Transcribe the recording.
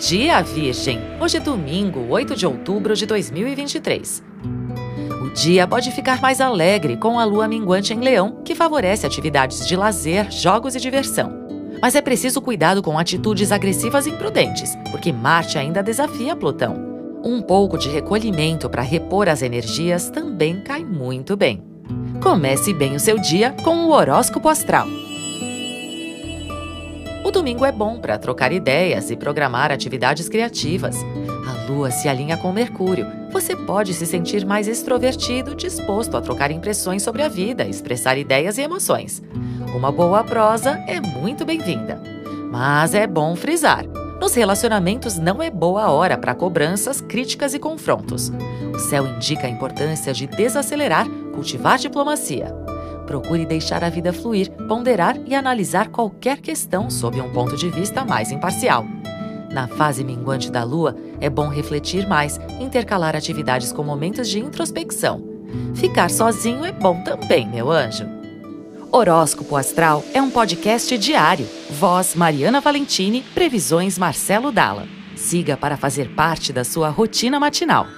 dia, Virgem! Hoje é domingo, 8 de outubro de 2023. O dia pode ficar mais alegre com a lua minguante em Leão, que favorece atividades de lazer, jogos e diversão. Mas é preciso cuidado com atitudes agressivas e imprudentes, porque Marte ainda desafia Plutão. Um pouco de recolhimento para repor as energias também cai muito bem. Comece bem o seu dia com o horóscopo astral. O domingo é bom para trocar ideias e programar atividades criativas. A lua se alinha com Mercúrio. Você pode se sentir mais extrovertido, disposto a trocar impressões sobre a vida, expressar ideias e emoções. Uma boa prosa é muito bem-vinda. Mas é bom frisar: nos relacionamentos não é boa hora para cobranças, críticas e confrontos. O céu indica a importância de desacelerar, cultivar diplomacia. Procure deixar a vida fluir, ponderar e analisar qualquer questão sob um ponto de vista mais imparcial. Na fase minguante da lua, é bom refletir mais, intercalar atividades com momentos de introspecção. Ficar sozinho é bom também, meu anjo. Horóscopo Astral é um podcast diário. Voz Mariana Valentini, previsões Marcelo Dalla. Siga para fazer parte da sua rotina matinal.